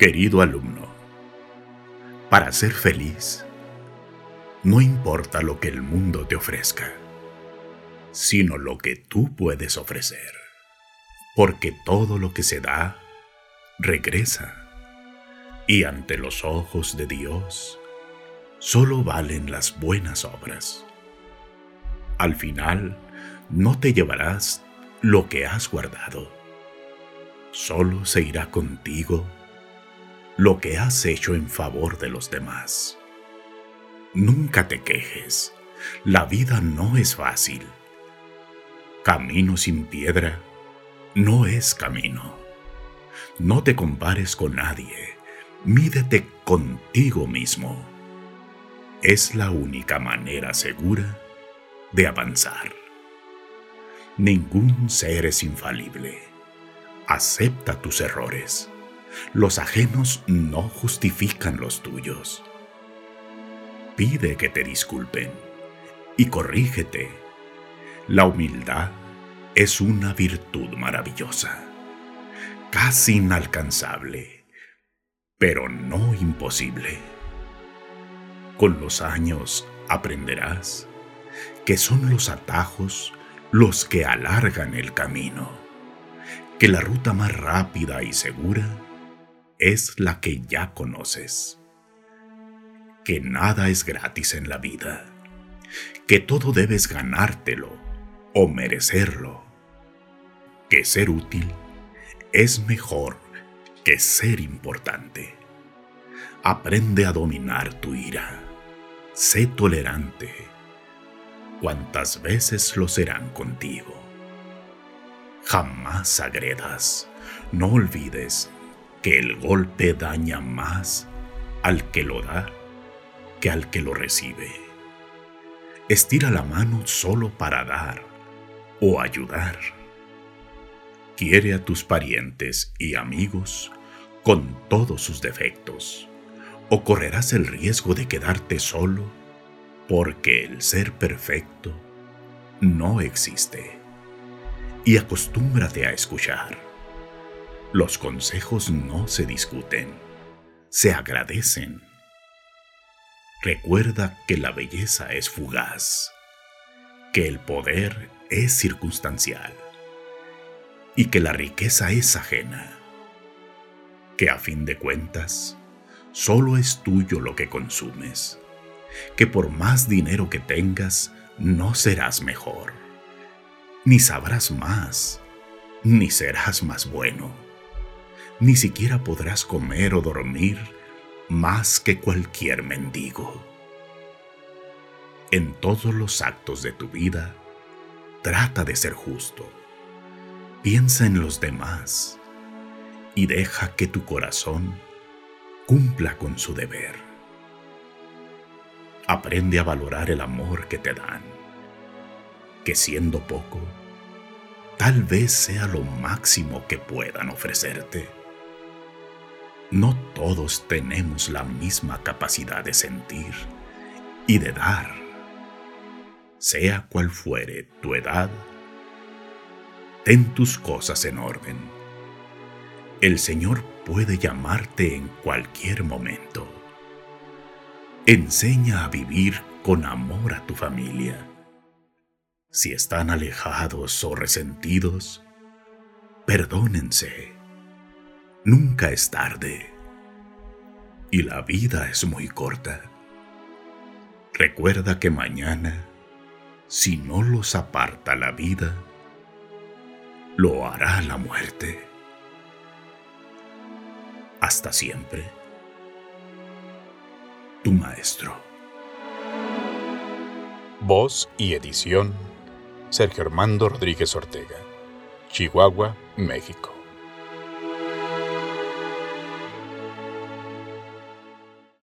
Querido alumno, para ser feliz, no importa lo que el mundo te ofrezca, sino lo que tú puedes ofrecer, porque todo lo que se da, regresa, y ante los ojos de Dios, solo valen las buenas obras. Al final, no te llevarás lo que has guardado, solo se irá contigo lo que has hecho en favor de los demás. Nunca te quejes, la vida no es fácil. Camino sin piedra no es camino. No te compares con nadie, mídete contigo mismo. Es la única manera segura de avanzar. Ningún ser es infalible. Acepta tus errores los ajenos no justifican los tuyos. Pide que te disculpen y corrígete. La humildad es una virtud maravillosa, casi inalcanzable, pero no imposible. Con los años aprenderás que son los atajos los que alargan el camino, que la ruta más rápida y segura es la que ya conoces. Que nada es gratis en la vida, que todo debes ganártelo o merecerlo, que ser útil es mejor que ser importante. Aprende a dominar tu ira, sé tolerante, cuantas veces lo serán contigo. Jamás agredas, no olvides que el golpe daña más al que lo da que al que lo recibe. Estira la mano solo para dar o ayudar. Quiere a tus parientes y amigos con todos sus defectos, o correrás el riesgo de quedarte solo porque el ser perfecto no existe. Y acostúmbrate a escuchar los consejos no se discuten, se agradecen. Recuerda que la belleza es fugaz, que el poder es circunstancial y que la riqueza es ajena, que a fin de cuentas solo es tuyo lo que consumes, que por más dinero que tengas no serás mejor, ni sabrás más, ni serás más bueno ni siquiera podrás comer o dormir más que cualquier mendigo. En todos los actos de tu vida, trata de ser justo. Piensa en los demás y deja que tu corazón cumpla con su deber. Aprende a valorar el amor que te dan, que siendo poco, tal vez sea lo máximo que puedan ofrecerte. No todos tenemos la misma capacidad de sentir y de dar. Sea cual fuere tu edad, ten tus cosas en orden. El Señor puede llamarte en cualquier momento. Enseña a vivir con amor a tu familia. Si están alejados o resentidos, perdónense Nunca es tarde. Y la vida es muy corta. Recuerda que mañana, si no los aparta la vida, lo hará la muerte. Hasta siempre. Tu maestro. Voz y edición Sergio Armando Rodríguez Ortega. Chihuahua, México.